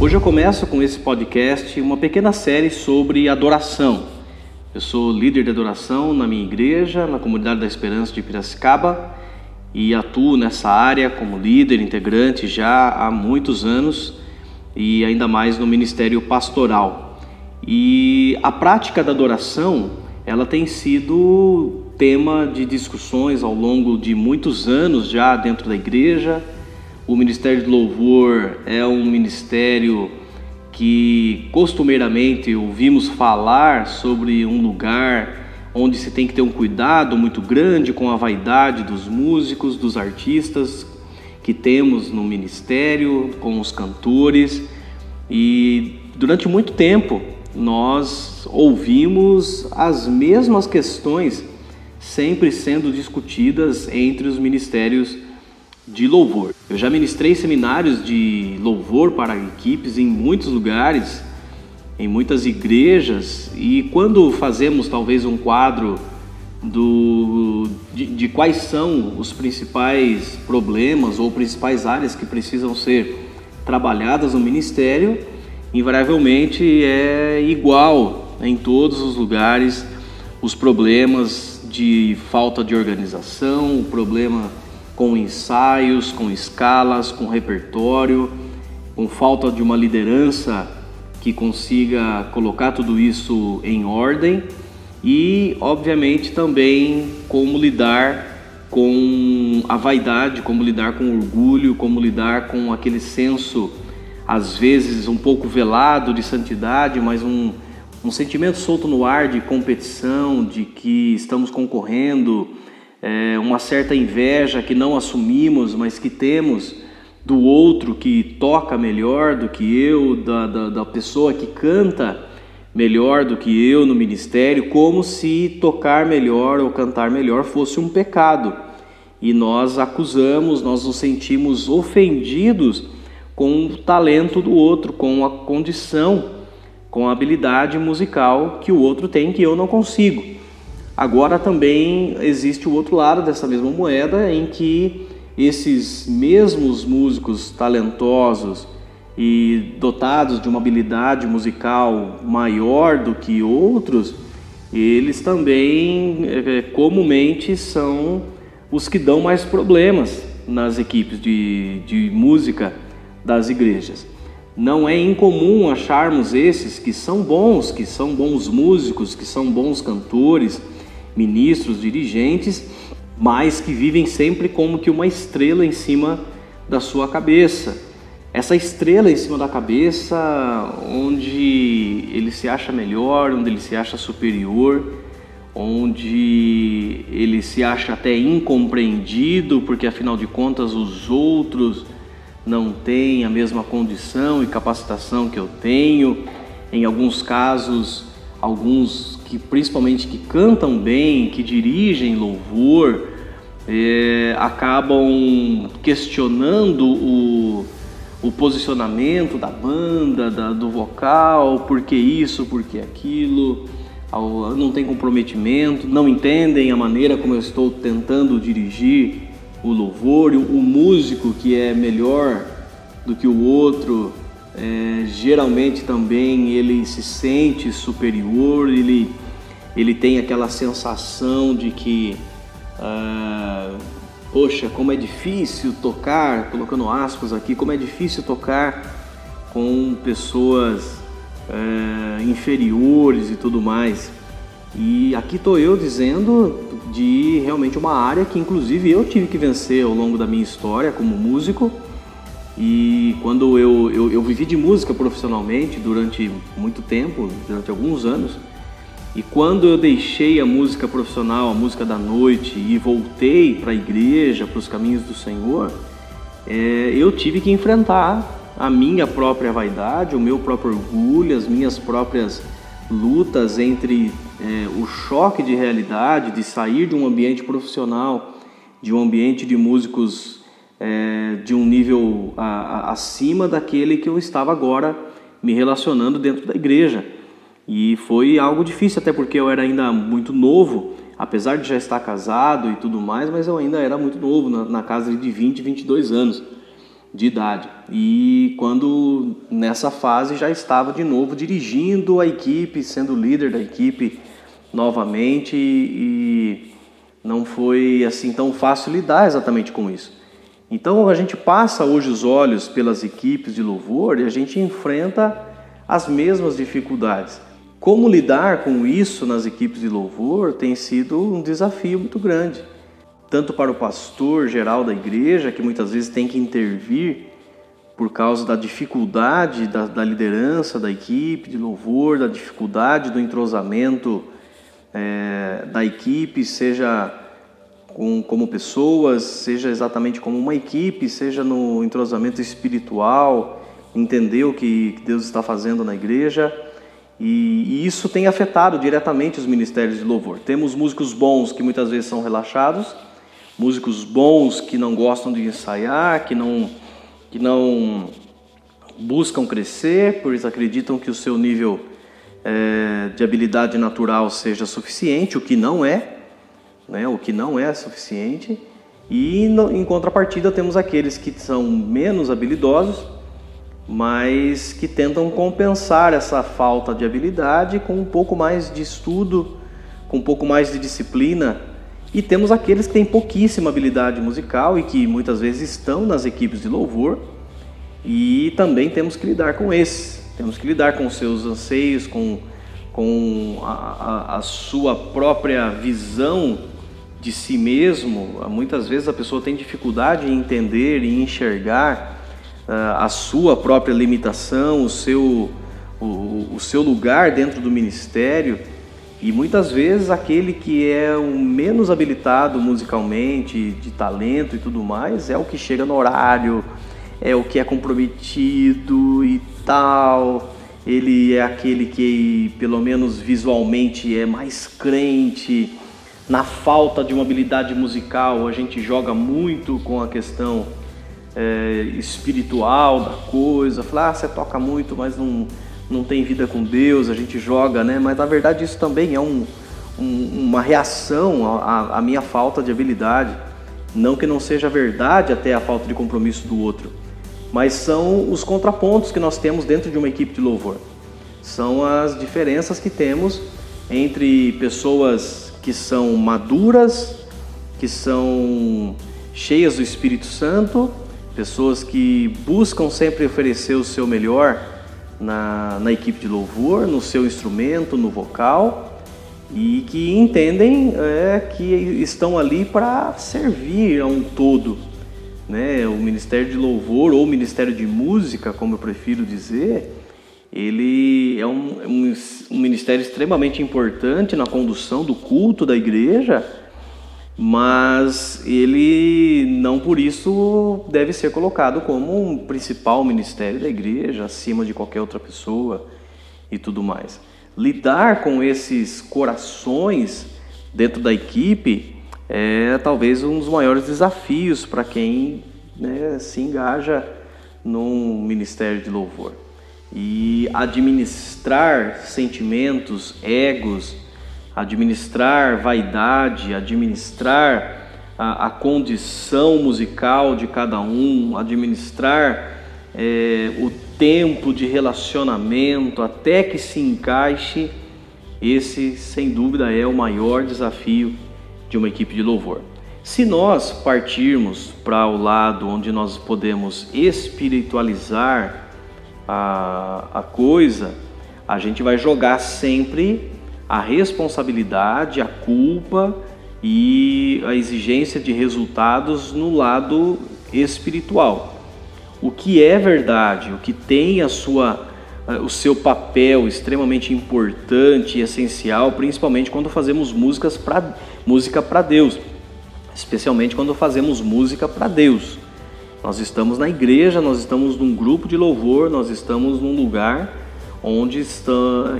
Hoje eu começo com esse podcast uma pequena série sobre adoração. Eu sou líder de adoração na minha igreja, na comunidade da Esperança de Piracicaba, e atuo nessa área como líder integrante já há muitos anos e ainda mais no ministério pastoral. E a prática da adoração, ela tem sido tema de discussões ao longo de muitos anos já dentro da igreja o Ministério de Louvor é um ministério que costumeiramente ouvimos falar sobre um lugar onde se tem que ter um cuidado muito grande com a vaidade dos músicos, dos artistas que temos no ministério, com os cantores. E durante muito tempo nós ouvimos as mesmas questões sempre sendo discutidas entre os ministérios de louvor. Eu já ministrei seminários de louvor para equipes em muitos lugares, em muitas igrejas, e quando fazemos talvez um quadro do, de, de quais são os principais problemas ou principais áreas que precisam ser trabalhadas no ministério, invariavelmente é igual em todos os lugares os problemas de falta de organização, o problema com ensaios, com escalas, com repertório, com falta de uma liderança que consiga colocar tudo isso em ordem e, obviamente, também como lidar com a vaidade, como lidar com o orgulho, como lidar com aquele senso, às vezes um pouco velado de santidade, mas um, um sentimento solto no ar de competição, de que estamos concorrendo é, uma certa inveja que não assumimos, mas que temos do outro que toca melhor do que eu, da, da, da pessoa que canta melhor do que eu no ministério, como se tocar melhor ou cantar melhor fosse um pecado. E nós acusamos, nós nos sentimos ofendidos com o talento do outro, com a condição, com a habilidade musical que o outro tem que eu não consigo. Agora também existe o outro lado dessa mesma moeda em que esses mesmos músicos talentosos e dotados de uma habilidade musical maior do que outros, eles também é, comumente são os que dão mais problemas nas equipes de, de música das igrejas. Não é incomum acharmos esses que são bons, que são bons músicos, que são bons cantores, ministros, dirigentes, mas que vivem sempre como que uma estrela em cima da sua cabeça. Essa estrela em cima da cabeça, onde ele se acha melhor, onde ele se acha superior, onde ele se acha até incompreendido, porque afinal de contas os outros não têm a mesma condição e capacitação que eu tenho. Em alguns casos, alguns que principalmente que cantam bem, que dirigem louvor, é, acabam questionando o, o posicionamento da banda, da, do vocal, por que isso, por que aquilo, não tem comprometimento, não entendem a maneira como eu estou tentando dirigir o louvor, o, músico que é melhor do que o outro, é, geralmente também ele se sente superior, ele, ele tem aquela sensação de que, ah, poxa, como é difícil tocar, colocando aspas aqui, como é difícil tocar com pessoas é, inferiores e tudo mais. E aqui estou eu dizendo de realmente uma área que inclusive eu tive que vencer ao longo da minha história como músico. E quando eu, eu, eu, vivi de música profissionalmente durante muito tempo, durante alguns anos, e quando eu deixei a música profissional, a música da noite, e voltei para a igreja, para os caminhos do Senhor, é, eu tive que enfrentar a minha própria vaidade, o meu próprio orgulho, as minhas próprias lutas entre é, o choque de realidade, de sair de um ambiente profissional, de um ambiente de músicos é, de um nível a, a, acima daquele que eu estava agora me relacionando dentro da igreja. E foi algo difícil, até porque eu era ainda muito novo, apesar de já estar casado e tudo mais, mas eu ainda era muito novo, na, na casa de 20, 22 anos de idade. E quando nessa fase já estava de novo dirigindo a equipe, sendo líder da equipe novamente e não foi assim tão fácil lidar exatamente com isso. Então a gente passa hoje os olhos pelas equipes de louvor e a gente enfrenta as mesmas dificuldades. Como lidar com isso nas equipes de louvor tem sido um desafio muito grande, tanto para o pastor geral da igreja, que muitas vezes tem que intervir por causa da dificuldade da, da liderança da equipe de louvor, da dificuldade do entrosamento é, da equipe, seja com, como pessoas, seja exatamente como uma equipe, seja no entrosamento espiritual, entender o que Deus está fazendo na igreja. E, e, isso tem afetado diretamente os ministérios de louvor. Temos músicos bons que muitas vezes são relaxados, músicos bons que não gostam de ensaiar, que não, que não buscam crescer, pois acreditam que o seu nível é, de habilidade natural seja suficiente, o que não é, né, o que não é suficiente. E no, em contrapartida temos aqueles que são menos habilidosos, mas que tentam compensar essa falta de habilidade com um pouco mais de estudo, com um pouco mais de disciplina. E temos aqueles que têm pouquíssima habilidade musical e que muitas vezes estão nas equipes de louvor, e também temos que lidar com esses. Temos que lidar com seus anseios, com, com a, a, a sua própria visão de si mesmo. Muitas vezes a pessoa tem dificuldade em entender e enxergar uh, a sua própria limitação, o seu, o, o seu lugar dentro do ministério. E muitas vezes aquele que é o menos habilitado musicalmente, de talento e tudo mais, é o que chega no horário, é o que é comprometido e tal. Ele é aquele que, pelo menos visualmente, é mais crente. Na falta de uma habilidade musical, a gente joga muito com a questão é, espiritual da coisa. Fala, ah, você toca muito, mas não, não tem vida com Deus, a gente joga, né? Mas na verdade isso também é um, um, uma reação à, à minha falta de habilidade. Não que não seja verdade até a falta de compromisso do outro mas são os contrapontos que nós temos dentro de uma equipe de louvor. São as diferenças que temos entre pessoas que são maduras, que são cheias do Espírito Santo, pessoas que buscam sempre oferecer o seu melhor na, na equipe de louvor, no seu instrumento, no vocal, e que entendem é, que estão ali para servir a um todo né, o Ministério de Louvor ou o Ministério de Música, como eu prefiro dizer, ele é um, um, um, ministério extremamente importante na condução do culto da igreja, mas ele não por isso deve ser colocado como um principal ministério da igreja, acima de qualquer outra pessoa e tudo mais. Lidar com esses corações dentro da equipe é talvez um dos maiores desafios para quem né, se engaja num ministério de louvor. E administrar sentimentos, egos, administrar vaidade, administrar a, a condição musical de cada um, administrar é, o tempo de relacionamento até que se encaixe, esse sem dúvida é o maior desafio de uma equipe de louvor. Se nós partirmos para o lado onde nós podemos espiritualizar a, a coisa, a gente vai jogar sempre a responsabilidade, a culpa e a exigência de resultados no lado espiritual. O que é verdade, o que tem a sua o seu papel extremamente importante e essencial, principalmente quando fazemos músicas pra, música para Deus, especialmente quando fazemos música para Deus. Nós estamos na igreja, nós estamos num grupo de louvor, nós estamos num lugar onde está,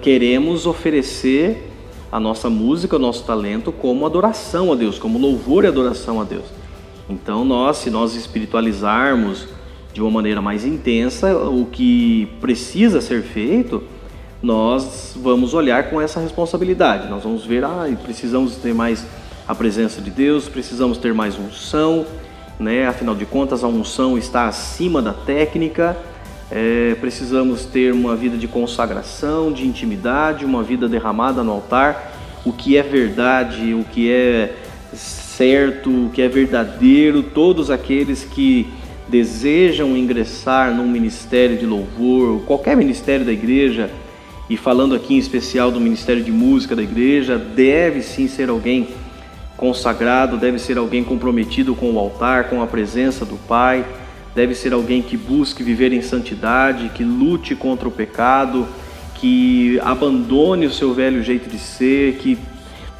queremos oferecer a nossa música, o nosso talento como adoração a Deus, como louvor e adoração a Deus. Então nós, se nós espiritualizarmos de uma maneira mais intensa, o que precisa ser feito nós vamos olhar com essa responsabilidade. Nós vamos ver, ah, precisamos ter mais a presença de Deus, precisamos ter mais unção, né? Afinal de contas, a unção está acima da técnica. É, precisamos ter uma vida de consagração, de intimidade, uma vida derramada no altar. O que é verdade, o que é certo, o que é verdadeiro, todos aqueles que desejam ingressar num ministério de louvor, qualquer ministério da igreja, e falando aqui em especial do Ministério de Música da igreja, deve sim ser alguém consagrado, deve ser alguém comprometido com o altar, com a presença do Pai, deve ser alguém que busque viver em santidade, que lute contra o pecado, que abandone o seu velho jeito de ser, que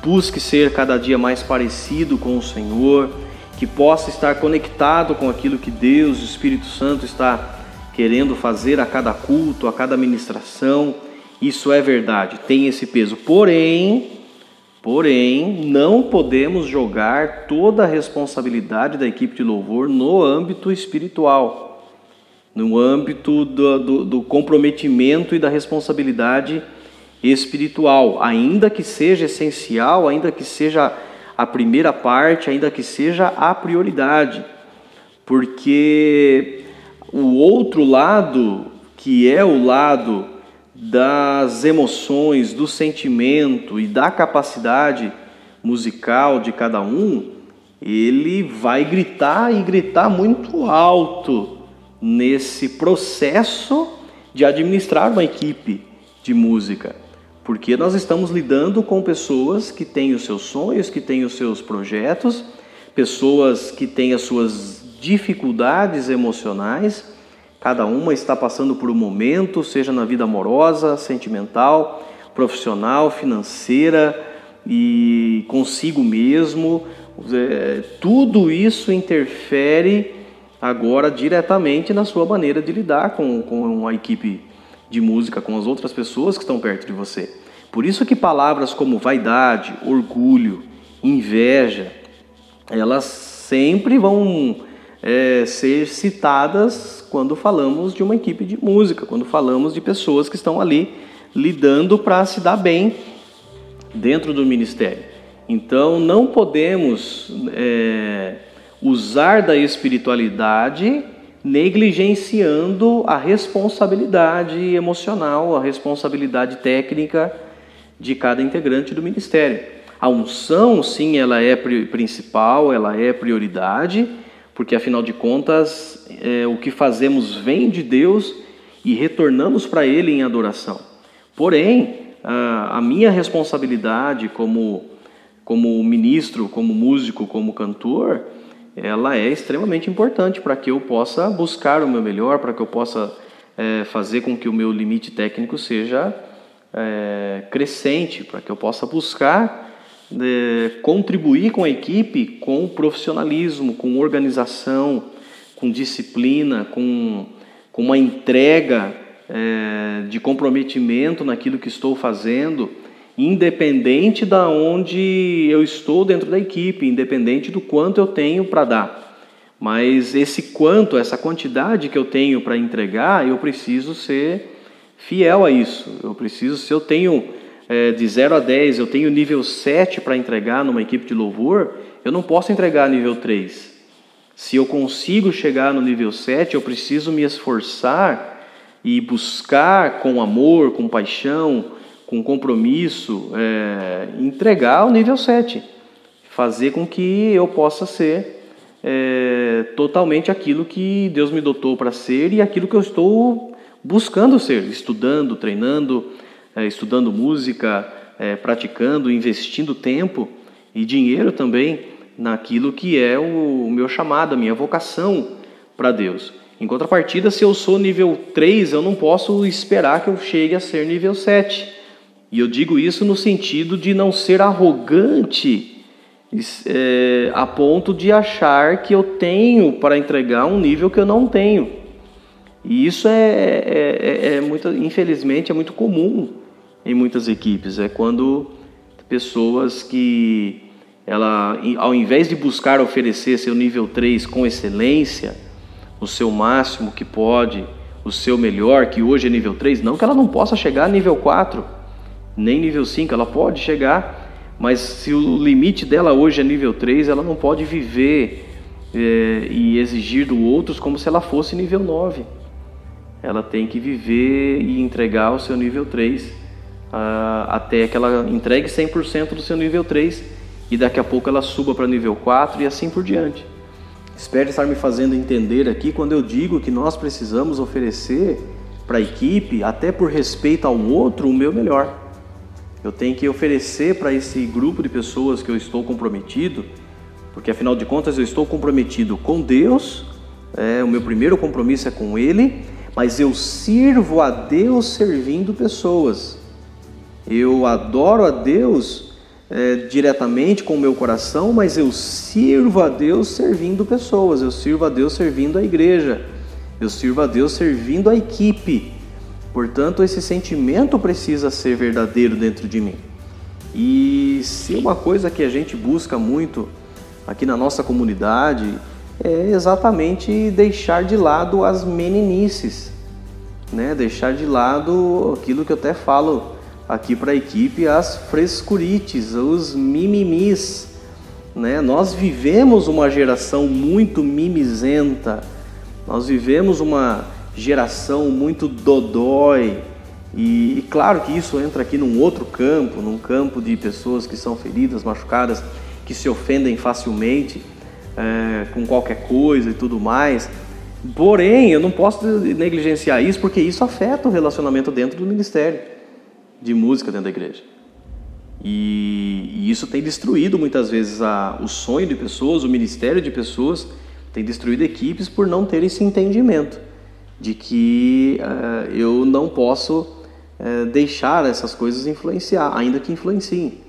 busque ser cada dia mais parecido com o Senhor, que possa estar conectado com aquilo que Deus, o Espírito Santo, está querendo fazer a cada culto, a cada ministração isso é verdade, tem esse peso. Porém, porém, não podemos jogar toda a responsabilidade da equipe de louvor no âmbito espiritual, no âmbito do, do, do comprometimento e da responsabilidade espiritual, ainda que seja essencial, ainda que seja a primeira parte, ainda que seja a prioridade, porque o outro lado, que é o lado das emoções, do sentimento e da capacidade musical de cada um, ele vai gritar e gritar muito alto nesse processo de administrar uma equipe de música, porque nós estamos lidando com pessoas que têm os seus sonhos, que têm os seus projetos, pessoas que têm as suas dificuldades emocionais Cada uma está passando por um momento, seja na vida amorosa, sentimental, profissional, financeira e consigo mesmo. É, tudo isso interfere agora diretamente na sua maneira de lidar com, com a equipe de música, com as outras pessoas que estão perto de você. Por isso que palavras como vaidade, orgulho, inveja, elas sempre vão é, ser citadas quando falamos de uma equipe de música, quando falamos de pessoas que estão ali lidando para se dar bem dentro do ministério. Então não podemos é, usar da espiritualidade negligenciando a responsabilidade emocional, a responsabilidade técnica de cada integrante do ministério. A unção, sim, ela é principal, ela é prioridade, porque afinal de contas é, o que fazemos vem de Deus e retornamos para Ele em adoração. Porém, a, a minha responsabilidade como, como ministro, como músico, como cantor, ela é extremamente importante para que eu possa buscar o meu melhor, para que eu possa é, fazer com que o meu limite técnico seja é, crescente, para que eu possa buscar de contribuir com a equipe com profissionalismo, com organização, com disciplina, com, com uma entrega é, de comprometimento naquilo que estou fazendo, independente da onde eu estou dentro da equipe, independente do quanto eu tenho para dar. Mas esse quanto, essa quantidade que eu tenho para entregar, eu preciso ser fiel a isso. Eu preciso, se eu tenho é, de 0 a 10 eu tenho nível 7 para entregar numa equipe de louvor, eu não posso entregar nível 3. Se eu consigo chegar no nível 7, eu preciso me esforçar e buscar com amor, com paixão, com compromisso, é, entregar o nível 7. Fazer com que eu possa ser é, totalmente aquilo que Deus me dotou para ser e aquilo que eu estou buscando ser, estudando, treinando, estudando música, é, praticando, investindo tempo e dinheiro também naquilo que é o, o meu chamado, a minha vocação para Deus. Em contrapartida, se eu sou nível 3, eu não posso esperar que eu chegue a ser nível 7. E eu digo isso no sentido de não ser arrogante é, a ponto de achar que eu tenho para entregar um nível que eu não tenho. E isso é, é, é, é muito, infelizmente, é muito comum em muitas equipes. É quando pessoas que ela, ao invés de buscar oferecer seu nível 3 com excelência, o seu máximo que pode, o seu melhor, que hoje é nível 3, não que ela não possa chegar a nível 4, nem nível 5, ela pode chegar, mas se o limite dela hoje é nível 3, ela não pode viver é, e exigir do outros como se ela fosse nível 9. Ela tem que viver e entregar o seu nível 3 ah, até que ela entregue 100% do seu nível 3 e daqui a pouco ela suba para nível 4 e assim por diante. Espero estar me fazendo entender aqui quando eu digo que nós precisamos oferecer para a equipe, até por respeito ao outro, o meu melhor. Eu tenho que oferecer para esse grupo de pessoas que eu estou comprometido, porque afinal de contas eu estou comprometido com Deus, é, o meu primeiro compromisso é com Ele, mas eu sirvo a Deus servindo pessoas. Eu adoro a Deus é, diretamente com o meu coração, mas eu sirvo a Deus servindo pessoas, eu sirvo a Deus servindo a igreja, eu sirvo a Deus servindo a equipe. Portanto, esse sentimento precisa ser verdadeiro dentro de mim. E se uma coisa que a gente busca muito aqui na nossa comunidade é exatamente deixar de lado as meninices, né? Deixar de lado aquilo que eu até falo aqui para a equipe as frescurites, os mimimis. Né? Nós vivemos uma geração muito mimizenta, nós vivemos uma geração muito dodói. E, e, claro que isso entra aqui num outro campo, num campo de pessoas que são feridas, machucadas, que se ofendem facilmente é, com qualquer coisa e tudo mais. Porém, eu não posso negligenciar isso porque isso afeta o relacionamento dentro do ministério de música dentro da igreja. E, e isso tem destruído muitas vezes a, o sonho de pessoas, o ministério de pessoas, tem destruído equipes por não ter esse entendimento de que uh, eu não posso uh, deixar essas coisas influenciar, ainda que influenciem.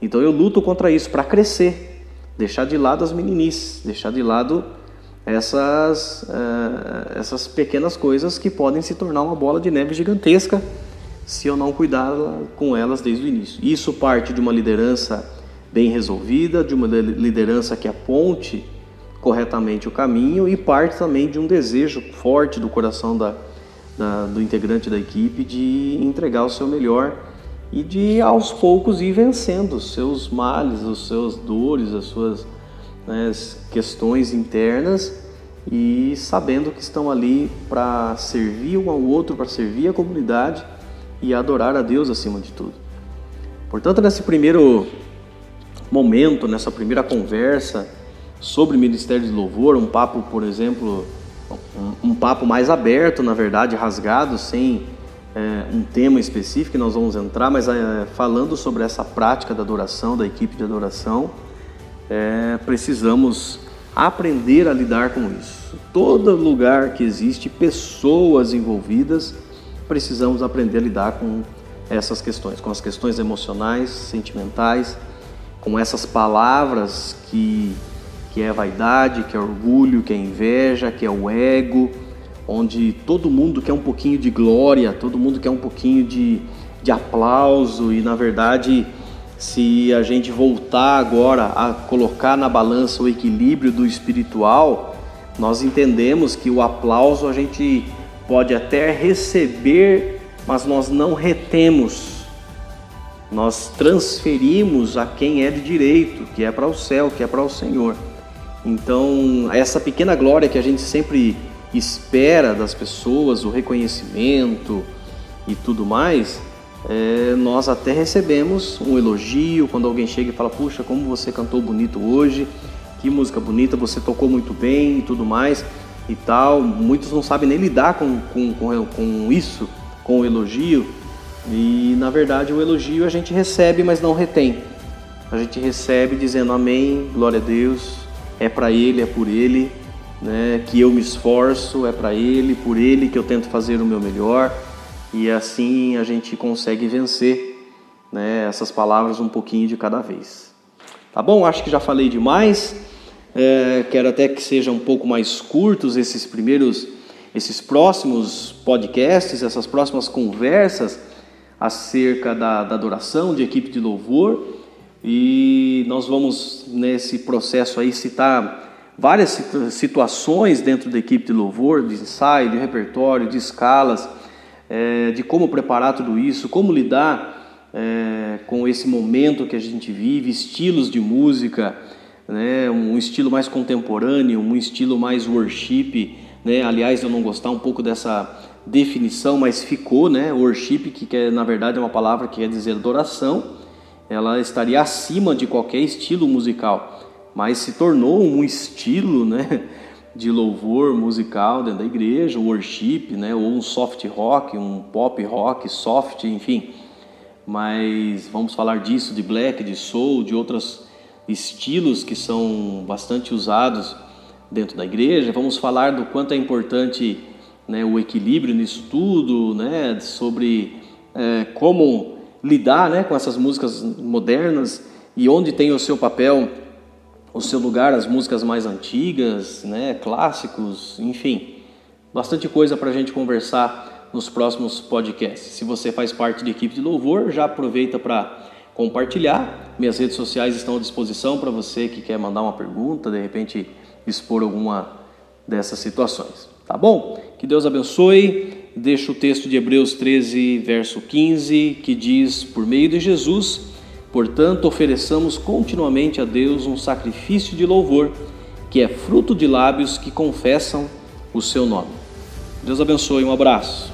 Então eu luto contra isso para crescer, deixar de lado as meninices, deixar de lado essas, uh, essas pequenas coisas que podem se tornar uma bola de neve gigantesca se eu não cuidar com elas desde o início. Isso parte de uma liderança bem resolvida, de uma liderança que aponte corretamente o caminho e parte também de um desejo forte do coração da, da, do integrante da equipe de entregar o seu melhor e de aos poucos ir vencendo os seus males, os seus dores, as suas né, questões internas e sabendo que estão ali para servir um ao outro, para servir a comunidade e adorar a Deus acima de tudo. Portanto, nesse primeiro momento, nessa primeira conversa sobre ministério de louvor, um papo, por exemplo, um, um papo mais aberto, na verdade, rasgado, sem é, um tema específico que nós vamos entrar, mas é, falando sobre essa prática da adoração, da equipe de adoração, é, precisamos aprender a lidar com isso. Todo lugar que existe pessoas envolvidas, precisamos aprender a lidar com essas questões, com as questões emocionais, sentimentais, com essas palavras que, que é vaidade, que é orgulho, que é inveja, que é o ego, onde todo mundo quer um pouquinho de glória, todo mundo quer um pouquinho de, de aplauso e na verdade se a gente voltar agora a colocar na balança o equilíbrio do espiritual, nós entendemos que o aplauso a gente pode até receber, mas nós não retemos. Nós transferimos a quem é de direito, que é para o céu, que é para o Senhor. Então, essa pequena glória que a gente sempre espera das pessoas, o reconhecimento e tudo mais, é, nós até recebemos um elogio quando alguém chega e fala: Puxa, como você cantou bonito hoje, que música bonita, você tocou muito bem e tudo mais e tal. Muitos não sabem nem lidar com, com, com, com isso, com o elogio. E na verdade o elogio a gente recebe, mas não retém. A gente recebe dizendo amém, glória a Deus, é para Ele, é por Ele, né, que eu me esforço, é para Ele, por Ele que eu tento fazer o meu melhor. E assim a gente consegue vencer né, essas palavras um pouquinho de cada vez. Tá bom? Acho que já falei demais. É, quero até que sejam um pouco mais curtos esses primeiros, esses próximos podcasts, essas próximas conversas acerca da, da adoração de equipe de louvor. E nós vamos nesse processo aí citar várias situações dentro da equipe de louvor, de ensaio, de repertório, de escalas, é, de como preparar tudo isso, como lidar é, com esse momento que a gente vive, estilos de música, né, um estilo mais contemporâneo, um estilo mais worship. Né? Aliás, eu não gostar um pouco dessa definição, mas ficou, né? Worship, que é, na verdade é uma palavra que quer dizer adoração, ela estaria acima de qualquer estilo musical, mas se tornou um estilo, né? De louvor musical dentro da igreja, worship, né? Ou um soft rock, um pop rock, soft, enfim. Mas vamos falar disso, de black, de soul, de outros estilos que são bastante usados dentro da igreja. Vamos falar do quanto é importante né, o equilíbrio nisso tudo, né, sobre é, como lidar né, com essas músicas modernas e onde tem o seu papel, o seu lugar, as músicas mais antigas, né, clássicos, enfim, bastante coisa para a gente conversar nos próximos podcasts. Se você faz parte da equipe de louvor, já aproveita para compartilhar. Minhas redes sociais estão à disposição para você que quer mandar uma pergunta, de repente expor alguma dessas situações. Tá bom? Que Deus abençoe. Deixa o texto de Hebreus 13, verso 15, que diz: Por meio de Jesus, portanto, ofereçamos continuamente a Deus um sacrifício de louvor, que é fruto de lábios que confessam o seu nome. Deus abençoe, um abraço.